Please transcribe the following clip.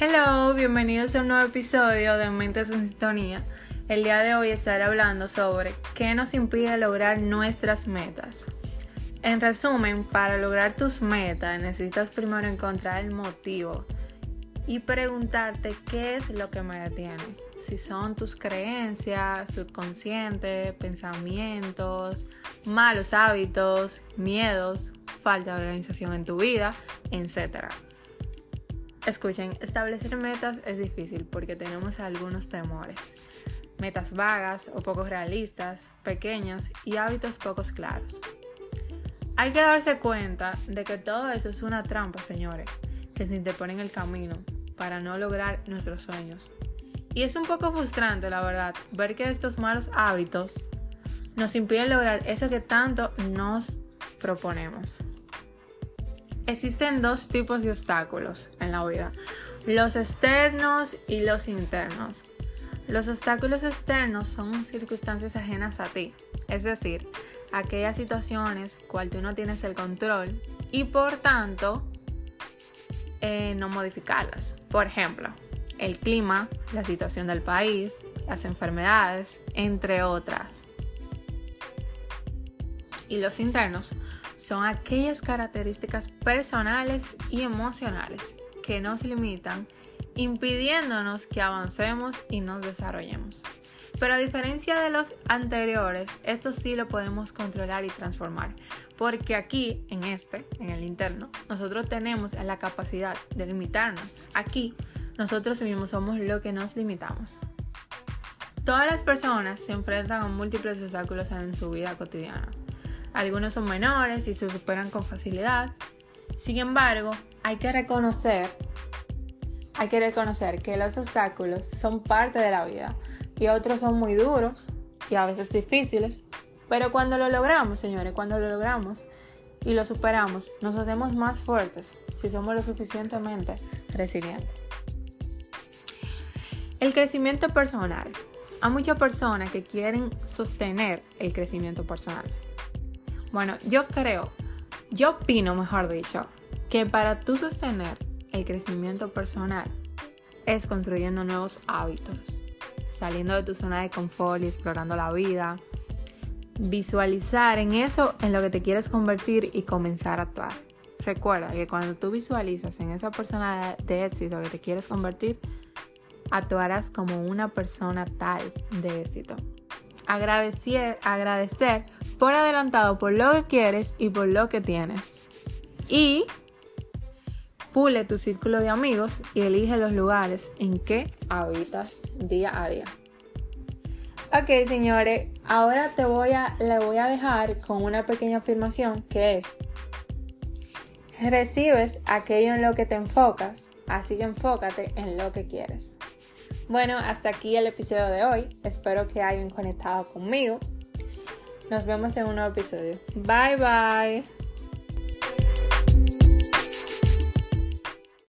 Hello, bienvenidos a un nuevo episodio de Mentes en Sintonía. El día de hoy estaré hablando sobre qué nos impide lograr nuestras metas. En resumen, para lograr tus metas necesitas primero encontrar el motivo y preguntarte qué es lo que me detiene. Si son tus creencias, subconsciente, pensamientos, malos hábitos, miedos, falta de organización en tu vida, etc. Escuchen, establecer metas es difícil porque tenemos algunos temores. Metas vagas o poco realistas, pequeñas y hábitos pocos claros. Hay que darse cuenta de que todo eso es una trampa, señores, que se interpone en el camino para no lograr nuestros sueños. Y es un poco frustrante, la verdad, ver que estos malos hábitos nos impiden lograr eso que tanto nos proponemos. Existen dos tipos de obstáculos en la vida, los externos y los internos. Los obstáculos externos son circunstancias ajenas a ti, es decir, aquellas situaciones cual tú no tienes el control y por tanto eh, no modificarlas. Por ejemplo, el clima, la situación del país, las enfermedades, entre otras. Y los internos son aquellas características personales y emocionales que nos limitan, impidiéndonos que avancemos y nos desarrollemos. Pero a diferencia de los anteriores, esto sí lo podemos controlar y transformar, porque aquí, en este, en el interno, nosotros tenemos la capacidad de limitarnos. Aquí, nosotros mismos somos lo que nos limitamos. Todas las personas se enfrentan a múltiples obstáculos en su vida cotidiana. Algunos son menores y se superan con facilidad. Sin embargo, hay que reconocer, hay que reconocer que los obstáculos son parte de la vida y otros son muy duros y a veces difíciles. Pero cuando lo logramos, señores, cuando lo logramos y lo superamos, nos hacemos más fuertes si somos lo suficientemente resilientes. El crecimiento personal. Hay muchas personas que quieren sostener el crecimiento personal. Bueno, yo creo, yo opino, mejor dicho, que para tú sostener el crecimiento personal es construyendo nuevos hábitos, saliendo de tu zona de confort y explorando la vida, visualizar en eso en lo que te quieres convertir y comenzar a actuar. Recuerda que cuando tú visualizas en esa persona de éxito que te quieres convertir, actuarás como una persona tal de éxito. Agradecer, agradecer por adelantado por lo que quieres y por lo que tienes. Y pule tu círculo de amigos y elige los lugares en que habitas día a día. Ok, señores, ahora te voy a, le voy a dejar con una pequeña afirmación que es, recibes aquello en lo que te enfocas, así que enfócate en lo que quieres. Bueno, hasta aquí el episodio de hoy. Espero que hayan conectado conmigo. Nos vemos en un nuevo episodio. Bye bye.